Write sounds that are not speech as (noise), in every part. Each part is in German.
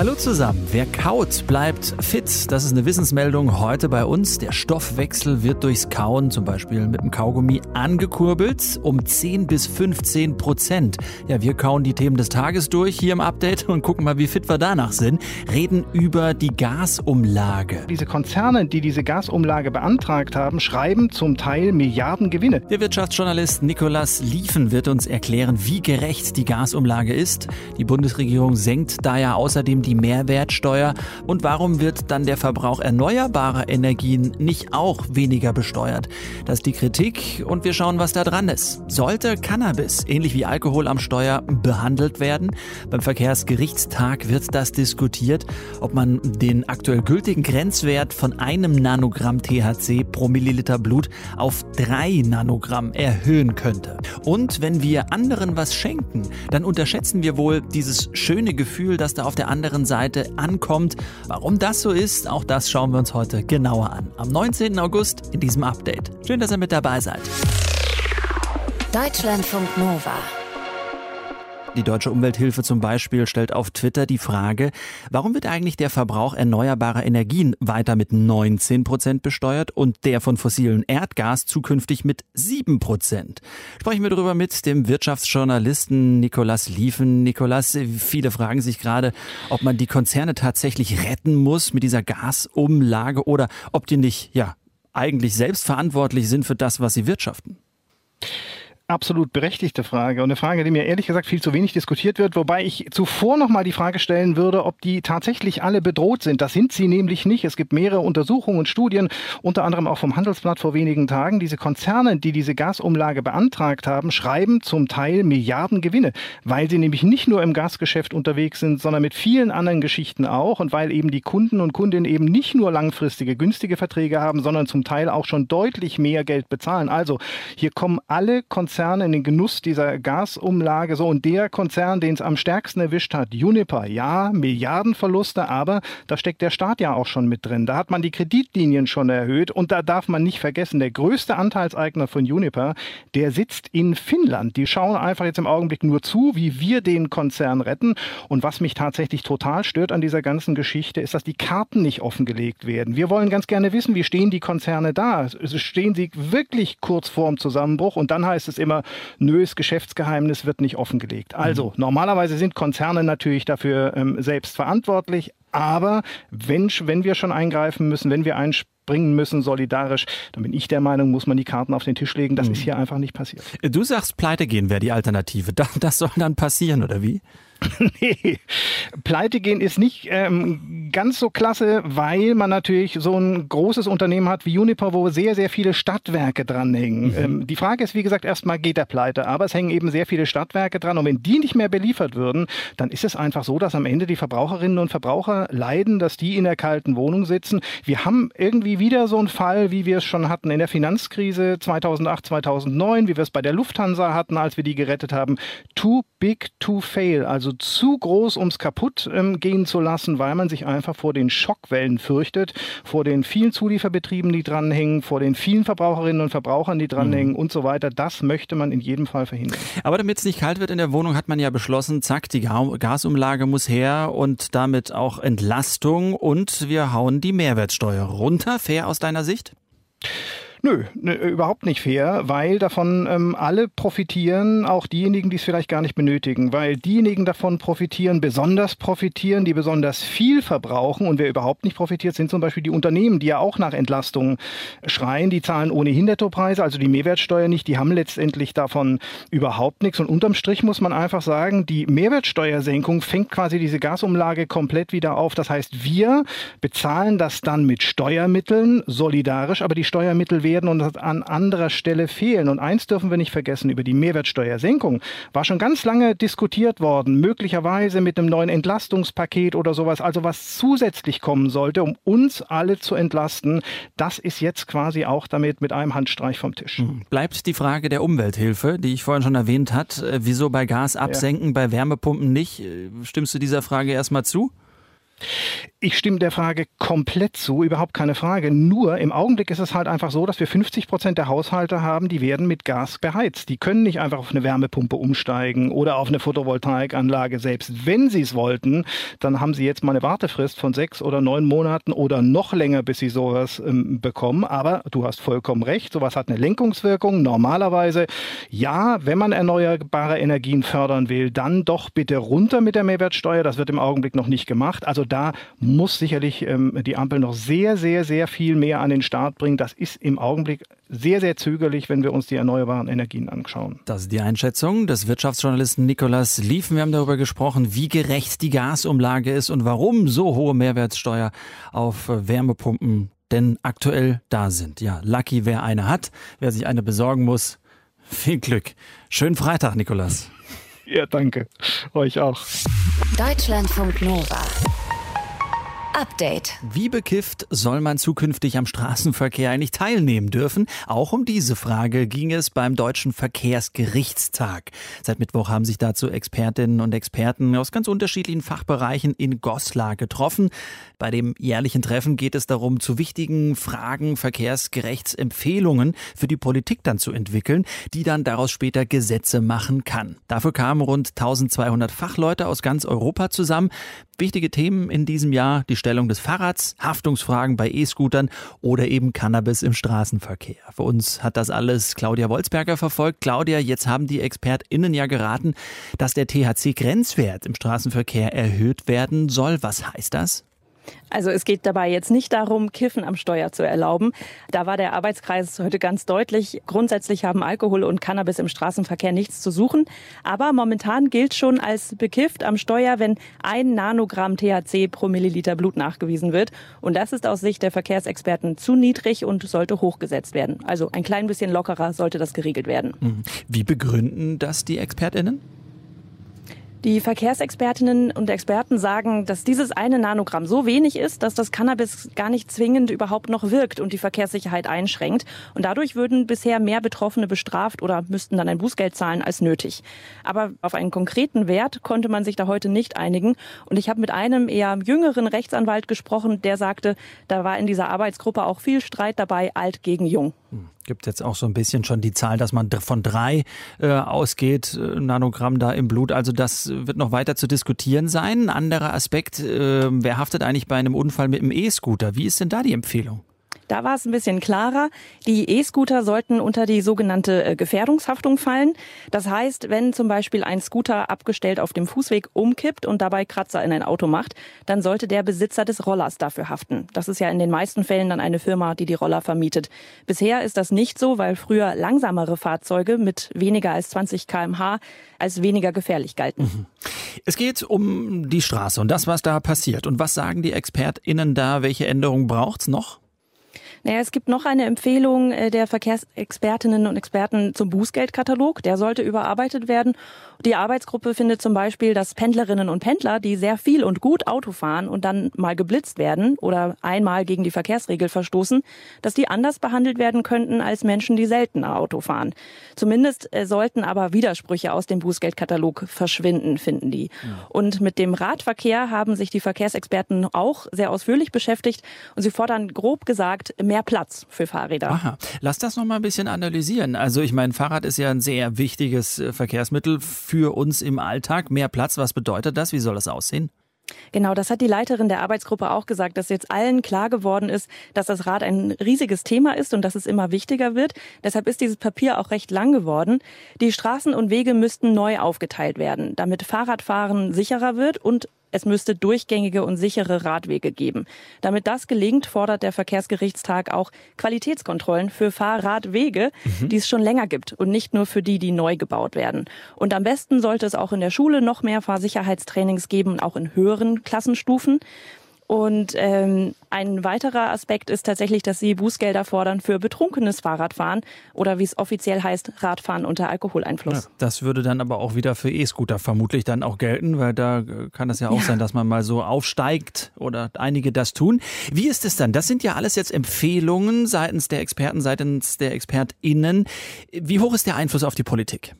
Hallo zusammen. Wer kaut, bleibt fit. Das ist eine Wissensmeldung heute bei uns. Der Stoffwechsel wird durchs Kauen, zum Beispiel mit dem Kaugummi, angekurbelt um 10 bis 15 Prozent. Ja, wir kauen die Themen des Tages durch hier im Update und gucken mal, wie fit wir danach sind. Reden über die Gasumlage. Diese Konzerne, die diese Gasumlage beantragt haben, schreiben zum Teil Milliarden Gewinne. Der Wirtschaftsjournalist Nikolas Liefen wird uns erklären, wie gerecht die Gasumlage ist. Die Bundesregierung senkt da ja außerdem die die Mehrwertsteuer? Und warum wird dann der Verbrauch erneuerbarer Energien nicht auch weniger besteuert? Das ist die Kritik und wir schauen, was da dran ist. Sollte Cannabis, ähnlich wie Alkohol am Steuer, behandelt werden? Beim Verkehrsgerichtstag wird das diskutiert, ob man den aktuell gültigen Grenzwert von einem Nanogramm THC pro Milliliter Blut auf drei Nanogramm erhöhen könnte. Und wenn wir anderen was schenken, dann unterschätzen wir wohl dieses schöne Gefühl, das da auf der anderen anderen Seite ankommt. Warum das so ist, auch das schauen wir uns heute genauer an. Am 19. August in diesem Update. Schön, dass ihr mit dabei seid. Deutschlandfunk Nova. Die Deutsche Umwelthilfe zum Beispiel stellt auf Twitter die Frage, warum wird eigentlich der Verbrauch erneuerbarer Energien weiter mit 19 Prozent besteuert und der von fossilen Erdgas zukünftig mit 7 Prozent? Sprechen wir darüber mit dem Wirtschaftsjournalisten Nikolas Liefen. Nikolas, viele fragen sich gerade, ob man die Konzerne tatsächlich retten muss mit dieser Gasumlage oder ob die nicht, ja, eigentlich selbst verantwortlich sind für das, was sie wirtschaften absolut berechtigte Frage und eine Frage, die mir ehrlich gesagt viel zu wenig diskutiert wird, wobei ich zuvor noch mal die Frage stellen würde, ob die tatsächlich alle bedroht sind. Das sind sie nämlich nicht. Es gibt mehrere Untersuchungen und Studien, unter anderem auch vom Handelsblatt vor wenigen Tagen. Diese Konzerne, die diese Gasumlage beantragt haben, schreiben zum Teil Milliarden Gewinne, weil sie nämlich nicht nur im Gasgeschäft unterwegs sind, sondern mit vielen anderen Geschichten auch und weil eben die Kunden und Kundinnen eben nicht nur langfristige günstige Verträge haben, sondern zum Teil auch schon deutlich mehr Geld bezahlen. Also hier kommen alle Konzerne Konzern in den Genuss dieser Gasumlage. So, und der Konzern, den es am stärksten erwischt hat, Uniper, ja, Milliardenverluste, aber da steckt der Staat ja auch schon mit drin. Da hat man die Kreditlinien schon erhöht und da darf man nicht vergessen, der größte Anteilseigner von Uniper, der sitzt in Finnland. Die schauen einfach jetzt im Augenblick nur zu, wie wir den Konzern retten. Und was mich tatsächlich total stört an dieser ganzen Geschichte, ist, dass die Karten nicht offengelegt werden. Wir wollen ganz gerne wissen, wie stehen die Konzerne da? Stehen sie wirklich kurz vorm Zusammenbruch? Und dann heißt es immer, immer, nö, das Geschäftsgeheimnis wird nicht offengelegt. Also mhm. normalerweise sind Konzerne natürlich dafür ähm, selbst verantwortlich, aber wenn, wenn wir schon eingreifen müssen, wenn wir einspringen müssen, solidarisch, dann bin ich der Meinung, muss man die Karten auf den Tisch legen. Das mhm. ist hier einfach nicht passiert. Du sagst, pleite gehen wäre die Alternative. (laughs) Das soll dann passieren, oder wie? (laughs) nee, pleite gehen ist nicht ähm, ganz so klasse, weil man natürlich so ein großes Unternehmen hat wie Uniper, wo sehr, sehr viele Stadtwerke dranhängen. Mhm. Ähm, die Frage ist, wie gesagt, erstmal geht der pleite, aber es hängen eben sehr viele Stadtwerke dran und wenn die nicht mehr beliefert würden, dann ist es einfach so, dass am Ende die Verbraucherinnen und Verbraucher leiden, dass die in der kalten Wohnung sitzen. Wir haben irgendwie wieder so einen Fall, wie wir es schon hatten in der Finanzkrise 2008, 2009, wie wir es bei der Lufthansa hatten, als wir die gerettet haben. Too big to fail, also also zu groß, um es kaputt ähm, gehen zu lassen, weil man sich einfach vor den Schockwellen fürchtet, vor den vielen Zulieferbetrieben, die dranhängen, vor den vielen Verbraucherinnen und Verbrauchern, die dranhängen mhm. und so weiter. Das möchte man in jedem Fall verhindern. Aber damit es nicht kalt wird in der Wohnung, hat man ja beschlossen, zack, die Gasumlage muss her und damit auch Entlastung und wir hauen die Mehrwertsteuer runter. Fair aus deiner Sicht? Nö, ne, überhaupt nicht fair, weil davon ähm, alle profitieren, auch diejenigen, die es vielleicht gar nicht benötigen, weil diejenigen davon profitieren, besonders profitieren, die besonders viel verbrauchen. Und wer überhaupt nicht profitiert, sind zum Beispiel die Unternehmen, die ja auch nach Entlastung schreien, die zahlen ohnehin Nettopreise, also die Mehrwertsteuer nicht, die haben letztendlich davon überhaupt nichts. Und unterm Strich muss man einfach sagen, die Mehrwertsteuersenkung fängt quasi diese Gasumlage komplett wieder auf. Das heißt, wir bezahlen das dann mit Steuermitteln solidarisch, aber die Steuermittel werden werden und an anderer Stelle fehlen. Und eins dürfen wir nicht vergessen, über die Mehrwertsteuersenkung war schon ganz lange diskutiert worden, möglicherweise mit einem neuen Entlastungspaket oder sowas, also was zusätzlich kommen sollte, um uns alle zu entlasten. Das ist jetzt quasi auch damit mit einem Handstreich vom Tisch. Hm. Bleibt die Frage der Umwelthilfe, die ich vorhin schon erwähnt hat. Äh, wieso bei Gas absenken, ja. bei Wärmepumpen nicht? Äh, stimmst du dieser Frage erstmal zu? Ich stimme der Frage komplett zu, überhaupt keine Frage. Nur im Augenblick ist es halt einfach so, dass wir 50 Prozent der Haushalte haben, die werden mit Gas beheizt. Die können nicht einfach auf eine Wärmepumpe umsteigen oder auf eine Photovoltaikanlage. Selbst wenn sie es wollten, dann haben sie jetzt mal eine Wartefrist von sechs oder neun Monaten oder noch länger, bis sie sowas ähm, bekommen. Aber du hast vollkommen recht, sowas hat eine Lenkungswirkung. Normalerweise, ja, wenn man erneuerbare Energien fördern will, dann doch bitte runter mit der Mehrwertsteuer. Das wird im Augenblick noch nicht gemacht. Also da muss sicherlich ähm, die Ampel noch sehr, sehr, sehr viel mehr an den Start bringen. Das ist im Augenblick sehr, sehr zögerlich, wenn wir uns die erneuerbaren Energien anschauen. Das ist die Einschätzung des Wirtschaftsjournalisten Nikolas Liefen. Wir haben darüber gesprochen, wie gerecht die Gasumlage ist und warum so hohe Mehrwertsteuer auf Wärmepumpen denn aktuell da sind. Ja, lucky, wer eine hat. Wer sich eine besorgen muss, (laughs) viel Glück. Schönen Freitag, Nikolas. Ja, danke. Euch auch. Deutschlandfunk Nova. Update. Wie bekifft soll man zukünftig am Straßenverkehr eigentlich teilnehmen dürfen? Auch um diese Frage ging es beim Deutschen Verkehrsgerichtstag. Seit Mittwoch haben sich dazu Expertinnen und Experten aus ganz unterschiedlichen Fachbereichen in Goslar getroffen. Bei dem jährlichen Treffen geht es darum, zu wichtigen Fragen Verkehrsgerechtsempfehlungen für die Politik dann zu entwickeln, die dann daraus später Gesetze machen kann. Dafür kamen rund 1200 Fachleute aus ganz Europa zusammen. Wichtige Themen in diesem Jahr die Stellung des Fahrrads, Haftungsfragen bei E-Scootern oder eben Cannabis im Straßenverkehr. Für uns hat das alles Claudia Wolzberger verfolgt. Claudia, jetzt haben die ExpertInnen ja geraten, dass der THC-Grenzwert im Straßenverkehr erhöht werden soll. Was heißt das? Also es geht dabei jetzt nicht darum, Kiffen am Steuer zu erlauben. Da war der Arbeitskreis heute ganz deutlich. Grundsätzlich haben Alkohol und Cannabis im Straßenverkehr nichts zu suchen. Aber momentan gilt schon als bekifft am Steuer, wenn ein Nanogramm THC pro Milliliter Blut nachgewiesen wird. Und das ist aus Sicht der Verkehrsexperten zu niedrig und sollte hochgesetzt werden. Also ein klein bisschen lockerer sollte das geregelt werden. Mhm. Wie begründen das die ExpertInnen? Die Verkehrsexpertinnen und Experten sagen, dass dieses eine Nanogramm so wenig ist, dass das Cannabis gar nicht zwingend überhaupt noch wirkt und die Verkehrssicherheit einschränkt. Und dadurch würden bisher mehr Betroffene bestraft oder müssten dann ein Bußgeld zahlen als nötig. Aber auf einen konkreten Wert konnte man sich da heute nicht einigen. Und ich habe mit einem eher jüngeren Rechtsanwalt gesprochen, der sagte, da war in dieser Arbeitsgruppe auch viel Streit dabei, alt gegen jung. Hm. Gibt jetzt auch so ein bisschen schon die Zahl, dass man von drei äh, ausgeht, äh, Nanogramm da im Blut. Also das wird noch weiter zu diskutieren sein. Ein anderer Aspekt, äh, wer haftet eigentlich bei einem Unfall mit einem E-Scooter? Wie ist denn da die Empfehlung? Da war es ein bisschen klarer. Die E-Scooter sollten unter die sogenannte äh, Gefährdungshaftung fallen. Das heißt, wenn zum Beispiel ein Scooter abgestellt auf dem Fußweg umkippt und dabei Kratzer in ein Auto macht, dann sollte der Besitzer des Rollers dafür haften. Das ist ja in den meisten Fällen dann eine Firma, die die Roller vermietet. Bisher ist das nicht so, weil früher langsamere Fahrzeuge mit weniger als 20 kmh als weniger gefährlich galten. Mhm. Es geht um die Straße und das, was da passiert. Und was sagen die ExpertInnen da? Welche Änderungen braucht's noch? Naja, es gibt noch eine Empfehlung äh, der Verkehrsexpertinnen und Experten zum Bußgeldkatalog. Der sollte überarbeitet werden. Die Arbeitsgruppe findet zum Beispiel, dass Pendlerinnen und Pendler, die sehr viel und gut Auto fahren und dann mal geblitzt werden oder einmal gegen die Verkehrsregel verstoßen, dass die anders behandelt werden könnten als Menschen, die seltener Auto fahren. Zumindest äh, sollten aber Widersprüche aus dem Bußgeldkatalog verschwinden, finden die. Ja. Und mit dem Radverkehr haben sich die Verkehrsexperten auch sehr ausführlich beschäftigt und sie fordern grob gesagt mehr Platz für Fahrräder. Aha. Lass das noch mal ein bisschen analysieren. Also ich meine, Fahrrad ist ja ein sehr wichtiges äh, Verkehrsmittel für uns im Alltag. Mehr Platz, was bedeutet das? Wie soll das aussehen? Genau, das hat die Leiterin der Arbeitsgruppe auch gesagt, dass jetzt allen klar geworden ist, dass das Rad ein riesiges Thema ist und dass es immer wichtiger wird. Deshalb ist dieses Papier auch recht lang geworden. Die Straßen und Wege müssten neu aufgeteilt werden, damit Fahrradfahren sicherer wird und es müsste durchgängige und sichere Radwege geben. Damit das gelingt, fordert der Verkehrsgerichtstag auch Qualitätskontrollen für Fahrradwege, mhm. die es schon länger gibt und nicht nur für die, die neu gebaut werden. Und am besten sollte es auch in der Schule noch mehr Fahrsicherheitstrainings geben, auch in höheren Klassenstufen. Und ähm, ein weiterer Aspekt ist tatsächlich, dass sie Bußgelder fordern für betrunkenes Fahrradfahren oder wie es offiziell heißt, Radfahren unter Alkoholeinfluss. Ja, das würde dann aber auch wieder für E-Scooter vermutlich dann auch gelten, weil da äh, kann es ja auch ja. sein, dass man mal so aufsteigt oder einige das tun. Wie ist es dann? Das sind ja alles jetzt Empfehlungen seitens der Experten, seitens der ExpertInnen. Wie hoch ist der Einfluss auf die Politik?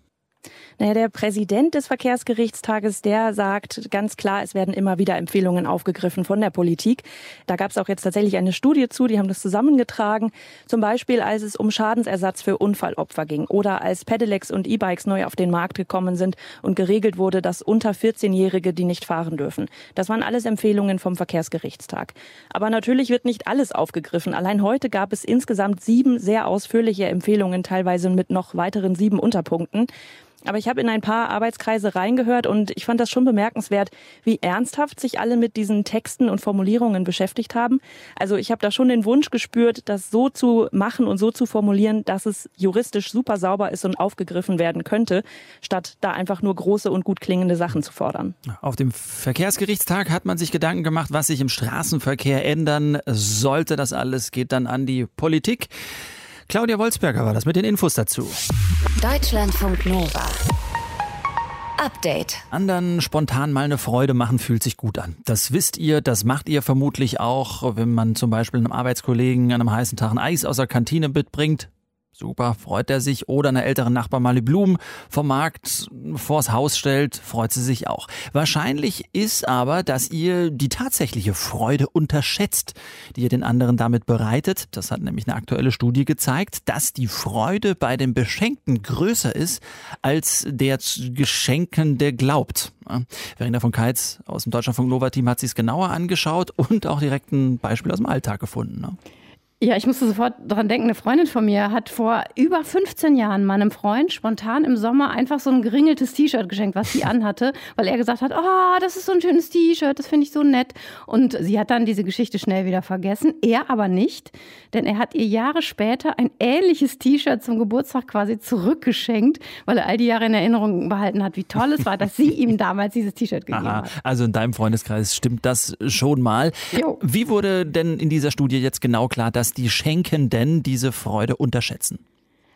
Naja, der Präsident des Verkehrsgerichtstages, der sagt ganz klar, es werden immer wieder Empfehlungen aufgegriffen von der Politik. Da gab es auch jetzt tatsächlich eine Studie zu, die haben das zusammengetragen. Zum Beispiel, als es um Schadensersatz für Unfallopfer ging oder als Pedelecs und E-Bikes neu auf den Markt gekommen sind und geregelt wurde, dass unter 14-Jährige die nicht fahren dürfen. Das waren alles Empfehlungen vom Verkehrsgerichtstag. Aber natürlich wird nicht alles aufgegriffen. Allein heute gab es insgesamt sieben sehr ausführliche Empfehlungen, teilweise mit noch weiteren sieben Unterpunkten. Aber ich habe in ein paar Arbeitskreise reingehört und ich fand das schon bemerkenswert, wie ernsthaft sich alle mit diesen Texten und Formulierungen beschäftigt haben. Also ich habe da schon den Wunsch gespürt, das so zu machen und so zu formulieren, dass es juristisch super sauber ist und aufgegriffen werden könnte, statt da einfach nur große und gut klingende Sachen zu fordern. Auf dem Verkehrsgerichtstag hat man sich Gedanken gemacht, was sich im Straßenverkehr ändern sollte. Das alles geht dann an die Politik. Claudia Wolzberger war das mit den Infos dazu. Deutschlandfunk Nova. Update. Anderen spontan mal eine Freude machen fühlt sich gut an. Das wisst ihr, das macht ihr vermutlich auch, wenn man zum Beispiel einem Arbeitskollegen an einem heißen Tag ein Eis aus der Kantine mitbringt. Super, freut er sich. Oder eine ältere Nachbar mal die Blumen vom Markt vors Haus stellt, freut sie sich auch. Wahrscheinlich ist aber, dass ihr die tatsächliche Freude unterschätzt, die ihr den anderen damit bereitet. Das hat nämlich eine aktuelle Studie gezeigt, dass die Freude bei den Beschenkten größer ist als der Geschenkende glaubt. Verena von Keitz aus dem Deutschlandfunk Nova Team hat sich es genauer angeschaut und auch direkt ein Beispiel aus dem Alltag gefunden. Ne? Ja, ich musste sofort daran denken, eine Freundin von mir hat vor über 15 Jahren meinem Freund spontan im Sommer einfach so ein geringeltes T-Shirt geschenkt, was sie (laughs) anhatte, weil er gesagt hat, oh, das ist so ein schönes T-Shirt, das finde ich so nett. Und sie hat dann diese Geschichte schnell wieder vergessen, er aber nicht, denn er hat ihr Jahre später ein ähnliches T-Shirt zum Geburtstag quasi zurückgeschenkt, weil er all die Jahre in Erinnerung behalten hat, wie toll es war, dass sie ihm (laughs) damals dieses T-Shirt gegeben Aha, hat. Also in deinem Freundeskreis stimmt das schon mal. Jo. Wie wurde denn in dieser Studie jetzt genau klar, dass die Schenkenden diese Freude unterschätzen?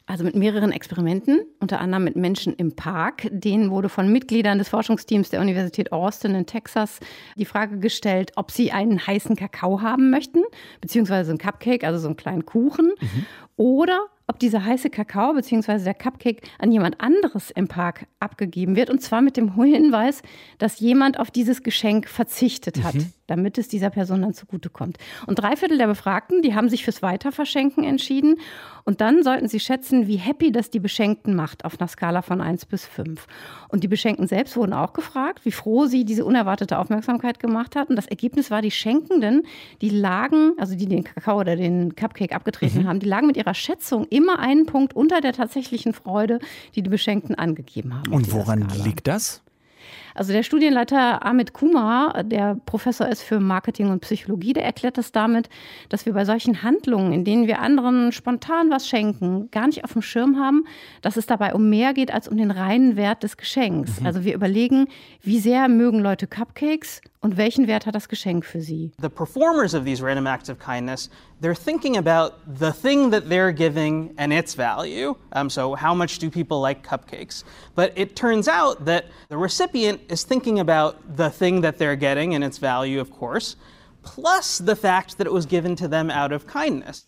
Also mit mehreren Experimenten, unter anderem mit Menschen im Park. Denen wurde von Mitgliedern des Forschungsteams der Universität Austin in Texas die Frage gestellt, ob sie einen heißen Kakao haben möchten, beziehungsweise einen Cupcake, also so einen kleinen Kuchen, mhm. oder ob dieser heiße Kakao bzw. der Cupcake an jemand anderes im Park abgegeben wird. Und zwar mit dem Hinweis, dass jemand auf dieses Geschenk verzichtet hat, mhm. damit es dieser Person dann zugutekommt. Und drei Viertel der Befragten, die haben sich fürs Weiterverschenken entschieden. Und dann sollten sie schätzen, wie happy das die Beschenkten macht auf einer Skala von 1 bis 5. Und die Beschenkten selbst wurden auch gefragt, wie froh sie diese unerwartete Aufmerksamkeit gemacht hatten. Das Ergebnis war, die Schenkenden, die lagen, also die den Kakao oder den Cupcake abgetreten mhm. haben, die lagen mit ihrer Schätzung immer einen Punkt unter der tatsächlichen Freude, die die Beschenkten angegeben haben. Und woran liegt das? Also der Studienleiter Amit Kumar, der Professor ist für Marketing und Psychologie, der erklärt das damit, dass wir bei solchen Handlungen, in denen wir anderen spontan was schenken, gar nicht auf dem Schirm haben, dass es dabei um mehr geht als um den reinen Wert des Geschenks. Mhm. Also wir überlegen, wie sehr mögen Leute Cupcakes und welchen Wert hat das Geschenk für sie? The performers of these random acts of kindness, they're thinking about the thing that they're giving and its value. Um, so how much do people like cupcakes? But it turns out that the recipient is thinking about the thing that they're getting and its value, of course, plus the fact that it was given to them out of kindness.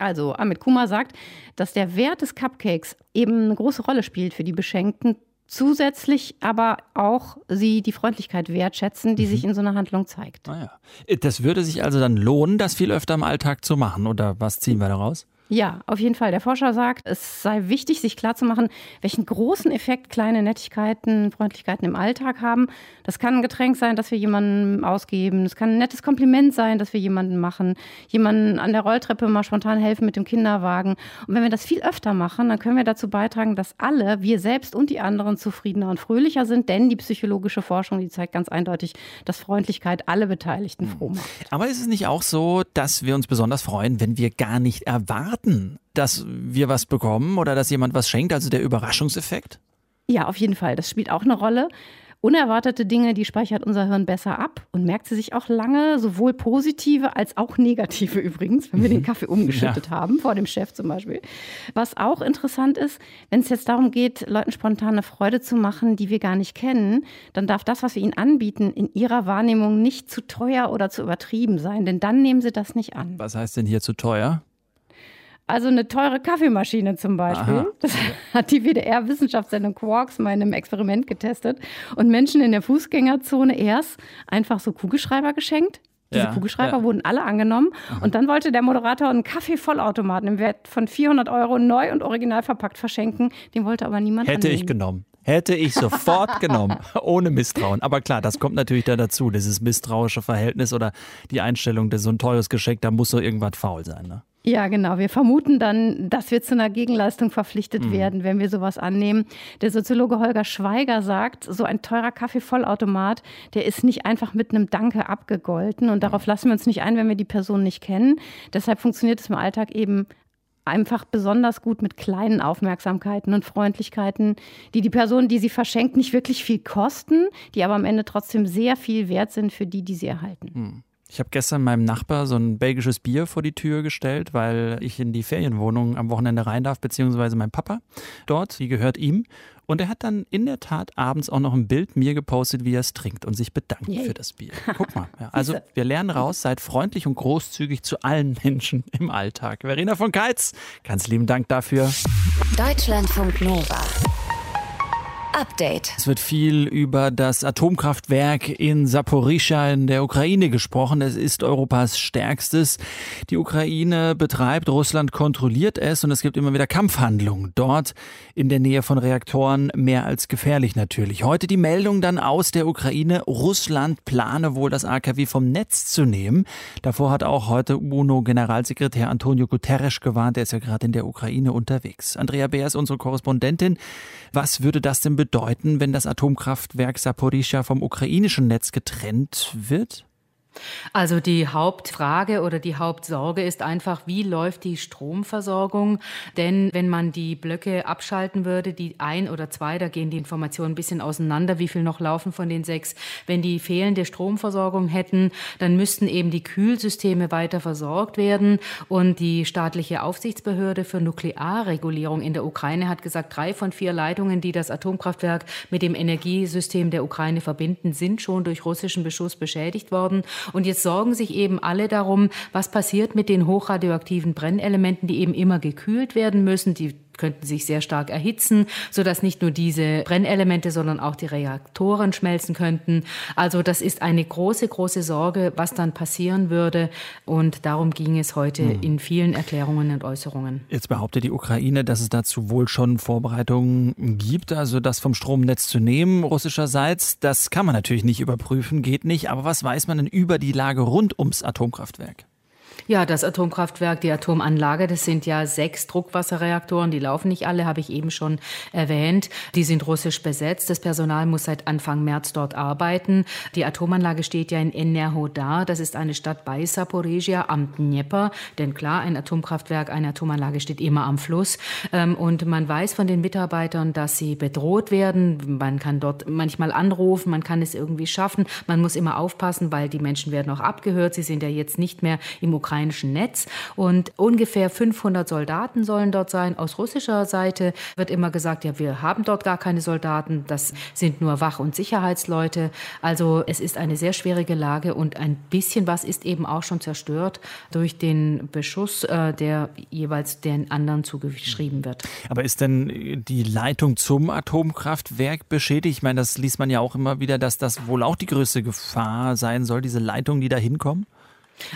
Also, Amit Kumar sagt, dass der Wert des Cupcakes eben eine große Rolle spielt für die Beschenkten, zusätzlich aber auch sie die Freundlichkeit wertschätzen, die mhm. sich in so einer Handlung zeigt. Ah ja. Das würde sich also dann lohnen, das viel öfter im Alltag zu machen, oder was ziehen wir daraus? Ja, auf jeden Fall. Der Forscher sagt, es sei wichtig, sich klarzumachen, welchen großen Effekt kleine Nettigkeiten, Freundlichkeiten im Alltag haben. Das kann ein Getränk sein, das wir jemandem ausgeben. Es kann ein nettes Kompliment sein, das wir jemandem machen. Jemanden an der Rolltreppe mal spontan helfen mit dem Kinderwagen. Und wenn wir das viel öfter machen, dann können wir dazu beitragen, dass alle, wir selbst und die anderen, zufriedener und fröhlicher sind. Denn die psychologische Forschung, die zeigt ganz eindeutig, dass Freundlichkeit alle Beteiligten hm. froh macht. Aber ist es nicht auch so, dass wir uns besonders freuen, wenn wir gar nicht erwarten, erwarten, dass wir was bekommen oder dass jemand was schenkt, also der Überraschungseffekt? Ja, auf jeden Fall. Das spielt auch eine Rolle. Unerwartete Dinge, die speichert unser Hirn besser ab und merkt sie sich auch lange, sowohl positive als auch negative übrigens, wenn wir den mhm. Kaffee umgeschüttet ja. haben, vor dem Chef zum Beispiel. Was auch interessant ist, wenn es jetzt darum geht, Leuten spontane Freude zu machen, die wir gar nicht kennen, dann darf das, was wir ihnen anbieten, in ihrer Wahrnehmung nicht zu teuer oder zu übertrieben sein, denn dann nehmen sie das nicht an. Was heißt denn hier zu teuer? Also eine teure Kaffeemaschine zum Beispiel. Aha. Das hat die WDR-Wissenschaftssendung Quarks mal in einem Experiment getestet. Und Menschen in der Fußgängerzone erst einfach so Kugelschreiber geschenkt. Diese ja, Kugelschreiber ja. wurden alle angenommen. Aha. Und dann wollte der Moderator einen Kaffeevollautomaten im Wert von 400 Euro neu und original verpackt verschenken. Den wollte aber niemand Hätte annehmen. ich genommen. Hätte ich sofort (laughs) genommen, ohne Misstrauen. Aber klar, das kommt natürlich da dazu, dieses misstrauische Verhältnis oder die Einstellung, das ist so ein teures Geschenk, da muss so irgendwas faul sein. Ne? Ja, genau. Wir vermuten dann, dass wir zu einer Gegenleistung verpflichtet mhm. werden, wenn wir sowas annehmen. Der Soziologe Holger Schweiger sagt, so ein teurer Kaffeevollautomat, der ist nicht einfach mit einem Danke abgegolten. Und darauf lassen wir uns nicht ein, wenn wir die Person nicht kennen. Deshalb funktioniert es im Alltag eben einfach besonders gut mit kleinen Aufmerksamkeiten und Freundlichkeiten, die die Person, die sie verschenkt, nicht wirklich viel kosten, die aber am Ende trotzdem sehr viel wert sind für die, die sie erhalten. Mhm. Ich habe gestern meinem Nachbar so ein belgisches Bier vor die Tür gestellt, weil ich in die Ferienwohnung am Wochenende rein darf, beziehungsweise mein Papa dort, die gehört ihm. Und er hat dann in der Tat abends auch noch ein Bild mir gepostet, wie er es trinkt und sich bedankt Yay. für das Bier. Guck mal. Ja, also wir lernen raus, seid freundlich und großzügig zu allen Menschen im Alltag. Verena von Keitz, ganz lieben Dank dafür. Deutschlandfunk Nova. Update. Es wird viel über das Atomkraftwerk in Saporischschja in der Ukraine gesprochen. Es ist Europas stärkstes. Die Ukraine betreibt, Russland kontrolliert es und es gibt immer wieder Kampfhandlungen dort in der Nähe von Reaktoren. Mehr als gefährlich natürlich. Heute die Meldung dann aus der Ukraine. Russland plane wohl das AKW vom Netz zu nehmen. Davor hat auch heute UNO-Generalsekretär Antonio Guterres gewarnt. Er ist ja gerade in der Ukraine unterwegs. Andrea Beer ist unsere Korrespondentin. Was würde das denn bedeuten, wenn das Atomkraftwerk Saporischja vom ukrainischen Netz getrennt wird? Also die Hauptfrage oder die Hauptsorge ist einfach, wie läuft die Stromversorgung? Denn wenn man die Blöcke abschalten würde, die ein oder zwei, da gehen die Informationen ein bisschen auseinander, wie viel noch laufen von den sechs. Wenn die fehlende Stromversorgung hätten, dann müssten eben die Kühlsysteme weiter versorgt werden. Und die staatliche Aufsichtsbehörde für Nuklearregulierung in der Ukraine hat gesagt, drei von vier Leitungen, die das Atomkraftwerk mit dem Energiesystem der Ukraine verbinden, sind schon durch russischen Beschuss beschädigt worden. Und jetzt sorgen sich eben alle darum, was passiert mit den hochradioaktiven Brennelementen, die eben immer gekühlt werden müssen, die könnten sich sehr stark erhitzen, sodass nicht nur diese Brennelemente, sondern auch die Reaktoren schmelzen könnten. Also das ist eine große, große Sorge, was dann passieren würde. Und darum ging es heute hm. in vielen Erklärungen und Äußerungen. Jetzt behauptet die Ukraine, dass es dazu wohl schon Vorbereitungen gibt, also das vom Stromnetz zu nehmen, russischerseits. Das kann man natürlich nicht überprüfen, geht nicht. Aber was weiß man denn über die Lage rund ums Atomkraftwerk? Ja, das Atomkraftwerk, die Atomanlage, das sind ja sechs Druckwasserreaktoren, die laufen nicht alle, habe ich eben schon erwähnt. Die sind russisch besetzt. Das Personal muss seit Anfang März dort arbeiten. Die Atomanlage steht ja in Enerhodar, das ist eine Stadt bei Saporizhia am Dnieper. Denn klar, ein Atomkraftwerk, eine Atomanlage steht immer am Fluss. Ähm, und man weiß von den Mitarbeitern, dass sie bedroht werden. Man kann dort manchmal anrufen, man kann es irgendwie schaffen. Man muss immer aufpassen, weil die Menschen werden auch abgehört. Sie sind ja jetzt nicht mehr im Ukraine ukrainischen Netz. Und ungefähr 500 Soldaten sollen dort sein. Aus russischer Seite wird immer gesagt, ja, wir haben dort gar keine Soldaten, das sind nur Wach- und Sicherheitsleute. Also es ist eine sehr schwierige Lage und ein bisschen was ist eben auch schon zerstört durch den Beschuss, äh, der jeweils den anderen zugeschrieben wird. Aber ist denn die Leitung zum Atomkraftwerk beschädigt? Ich meine, das liest man ja auch immer wieder, dass das wohl auch die größte Gefahr sein soll, diese Leitungen, die da hinkommen?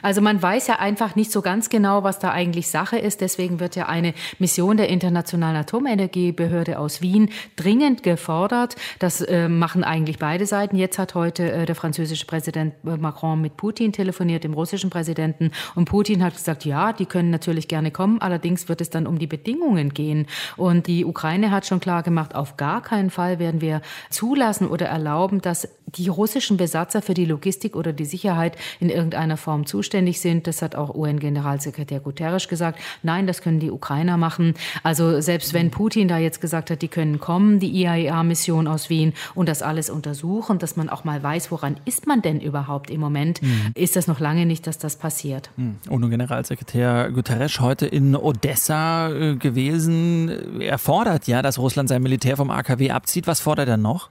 Also man weiß ja einfach nicht so ganz genau, was da eigentlich Sache ist. Deswegen wird ja eine Mission der Internationalen Atomenergiebehörde aus Wien dringend gefordert. Das äh, machen eigentlich beide Seiten. Jetzt hat heute äh, der französische Präsident äh, Macron mit Putin telefoniert, dem russischen Präsidenten. Und Putin hat gesagt, ja, die können natürlich gerne kommen. Allerdings wird es dann um die Bedingungen gehen. Und die Ukraine hat schon klar gemacht, auf gar keinen Fall werden wir zulassen oder erlauben, dass die russischen Besatzer für die Logistik oder die Sicherheit in irgendeiner Form zuständig sind. Das hat auch UN-Generalsekretär Guterres gesagt. Nein, das können die Ukrainer machen. Also selbst wenn Putin da jetzt gesagt hat, die können kommen, die IAEA-Mission aus Wien und das alles untersuchen, dass man auch mal weiß, woran ist man denn überhaupt im Moment, mhm. ist das noch lange nicht, dass das passiert. Mhm. UNO-Generalsekretär Guterres heute in Odessa äh, gewesen. Er fordert ja, dass Russland sein Militär vom AKW abzieht. Was fordert er noch?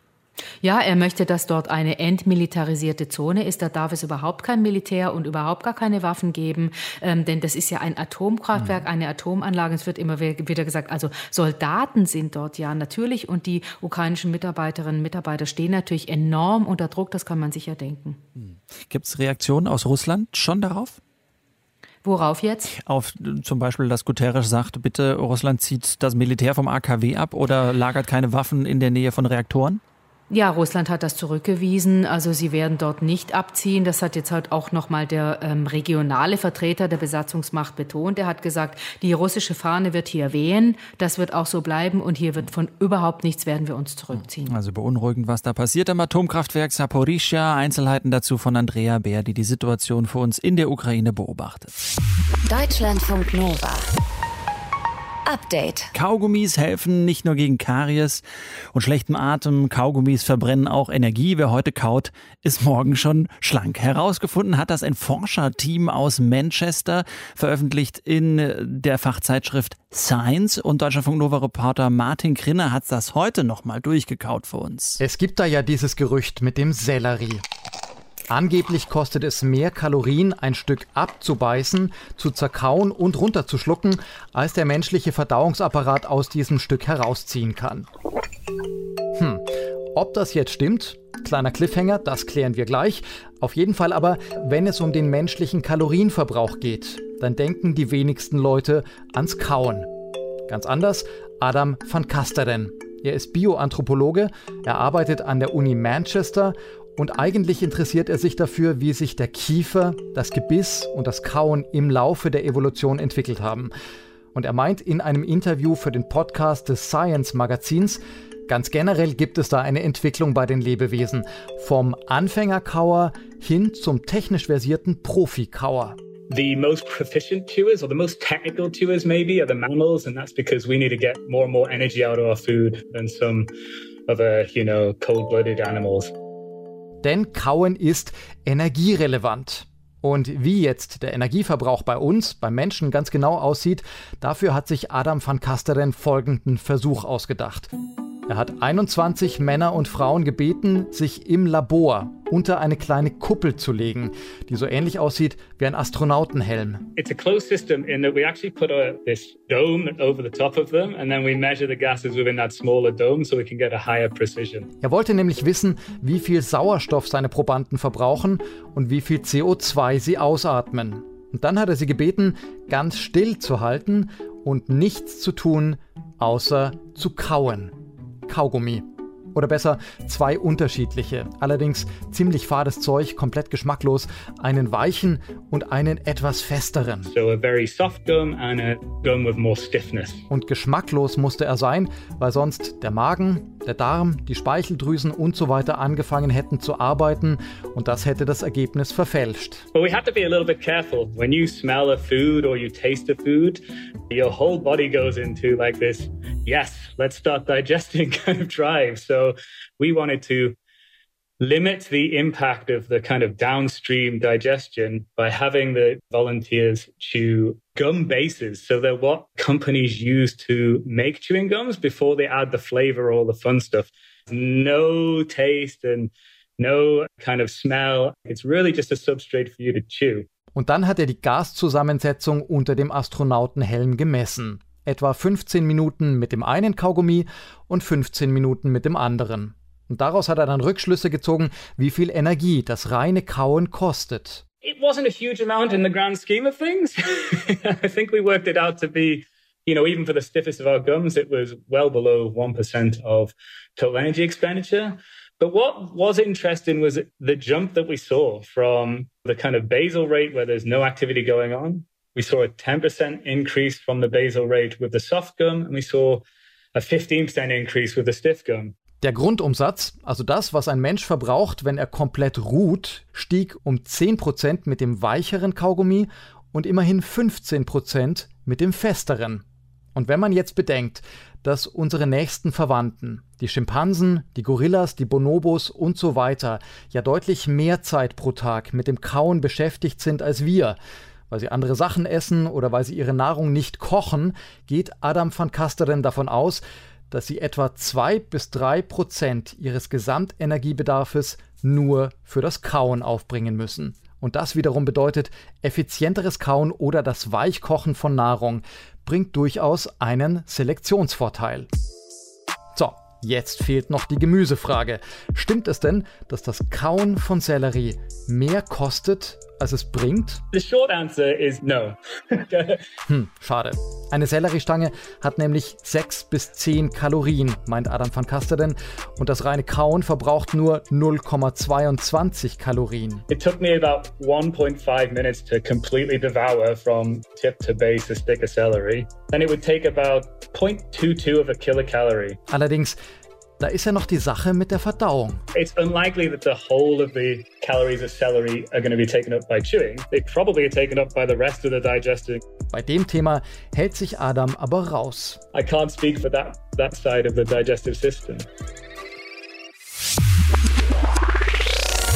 Ja, er möchte, dass dort eine entmilitarisierte Zone ist. Da darf es überhaupt kein Militär und überhaupt gar keine Waffen geben, ähm, denn das ist ja ein Atomkraftwerk, mhm. eine Atomanlage. Es wird immer wieder gesagt, also Soldaten sind dort ja natürlich und die ukrainischen Mitarbeiterinnen und Mitarbeiter stehen natürlich enorm unter Druck. Das kann man sicher denken. Mhm. Gibt es Reaktionen aus Russland schon darauf? Worauf jetzt? Auf zum Beispiel, dass Guterres sagt, bitte Russland zieht das Militär vom AKW ab oder lagert keine Waffen in der Nähe von Reaktoren? Ja, Russland hat das zurückgewiesen. Also sie werden dort nicht abziehen. Das hat jetzt halt auch nochmal der ähm, regionale Vertreter der Besatzungsmacht betont. Er hat gesagt, die russische Fahne wird hier wehen. Das wird auch so bleiben und hier wird von überhaupt nichts werden wir uns zurückziehen. Also beunruhigend, was da passiert am Atomkraftwerk Saporischia. Einzelheiten dazu von Andrea Bär, die die Situation für uns in der Ukraine beobachtet. Deutschlandfunk Nova. Update. Kaugummis helfen nicht nur gegen Karies und schlechtem Atem. Kaugummis verbrennen auch Energie. Wer heute kaut, ist morgen schon schlank. Herausgefunden hat das ein Forscherteam aus Manchester, veröffentlicht in der Fachzeitschrift Science. Und Deutscher Nova Reporter Martin Krinner hat das heute nochmal durchgekaut für uns. Es gibt da ja dieses Gerücht mit dem Sellerie. Angeblich kostet es mehr Kalorien, ein Stück abzubeißen, zu zerkauen und runterzuschlucken, als der menschliche Verdauungsapparat aus diesem Stück herausziehen kann. Hm, ob das jetzt stimmt? Kleiner Cliffhanger, das klären wir gleich. Auf jeden Fall aber, wenn es um den menschlichen Kalorienverbrauch geht, dann denken die wenigsten Leute ans Kauen. Ganz anders Adam van Kasteren. Er ist Bioanthropologe, er arbeitet an der Uni Manchester und eigentlich interessiert er sich dafür, wie sich der Kiefer, das Gebiss und das Kauen im Laufe der Evolution entwickelt haben. Und er meint in einem Interview für den Podcast des Science Magazins, ganz generell gibt es da eine Entwicklung bei den Lebewesen, vom Anfängerkauer hin zum technisch versierten Profikauer. The most proficient chewers or the most technical chewers maybe are the mammals and that's because we need to get more and more energy out of our food than some other, you know, cold-blooded animals. Denn Kauen ist energierelevant. Und wie jetzt der Energieverbrauch bei uns, beim Menschen ganz genau aussieht, dafür hat sich Adam van Kasteren folgenden Versuch ausgedacht. Er hat 21 Männer und Frauen gebeten, sich im Labor unter eine kleine Kuppel zu legen, die so ähnlich aussieht wie ein Astronautenhelm. It's a closed system in that we actually put a, this dome over the top of them and then we measure the gases within that smaller dome so we can get a higher precision. Er wollte nämlich wissen, wie viel Sauerstoff seine Probanden verbrauchen und wie viel CO2 sie ausatmen. Und dann hat er sie gebeten, ganz still zu halten und nichts zu tun, außer zu kauen. Kaugummi. Oder besser, zwei unterschiedliche, allerdings ziemlich fades Zeug, komplett geschmacklos, einen weichen und einen etwas festeren. So. Und geschmacklos musste er sein, weil sonst der Magen, der Darm, die Speicheldrüsen und so weiter angefangen hätten zu arbeiten und das hätte das Ergebnis verfälscht. But we have to be a little bit careful. When you smell a food or you taste a food, your whole body goes into like this, yes, let's start digesting (laughs) kind of drive. So we wanted to limit the impact of the kind of downstream digestion by having the volunteers chew gum bases. So they're what companies use to make chewing gums before they add the flavor, all the fun stuff. No taste and no kind of smell. It's really just a substrate for you to chew. Und dann hat er die Gaszusammensetzung unter dem Astronautenhelm gemessen. Etwa 15 Minuten mit dem einen Kaugummi und 15 Minuten mit dem anderen. Und daraus hat er dann Rückschlüsse gezogen, wie viel Energie das reine Kauen kostet. It wasn't a huge amount in the grand scheme of things. (laughs) I think we worked it out to be, you know, even for the stiffest of our gums, it was well below 1% of total energy expenditure. But what was interesting was the jump that we saw from the kind of basal rate where there's no activity going on. We saw a 10% increase from the basal rate with the soft gum, and we saw a 15% increase with the stiff gum. Der Grundumsatz, also das, was ein Mensch verbraucht, wenn er komplett ruht, stieg um 10% mit dem weicheren Kaugummi und immerhin 15% mit dem festeren. Und wenn man jetzt bedenkt, dass unsere nächsten Verwandten, die Schimpansen, die Gorillas, die Bonobos und so weiter, ja deutlich mehr Zeit pro Tag mit dem Kauen beschäftigt sind als wir, weil sie andere Sachen essen oder weil sie ihre Nahrung nicht kochen, geht Adam van Kasteren davon aus, dass sie etwa zwei bis drei Prozent ihres Gesamtenergiebedarfs nur für das Kauen aufbringen müssen. Und das wiederum bedeutet, effizienteres Kauen oder das Weichkochen von Nahrung bringt durchaus einen Selektionsvorteil. Jetzt fehlt noch die Gemüsefrage. Stimmt es denn, dass das Kauen von Sellerie mehr kostet als es bringt? The short answer is no. (laughs) hm, schade. Eine Selleriestange hat nämlich 6 bis 10 Kalorien, meint Adam van Kasteren, und das reine Kauen verbraucht nur 0,22 Kalorien. It took me about 1.5 minutes to completely devour from tip to base a stick of celery. Then it would take about 0.22 of a kilocalorie. Allerdings da ist ja noch die Sache mit der Verdauung. It's unlikely that the whole of the calories of celery are going to be taken up by chewing. They probably are taken up by the rest of the digesting. Bei dem Thema hält sich Adam aber raus. I can't speak for that, that side of the digestive system.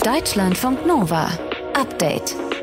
Deutschlandfunk Nova. Update.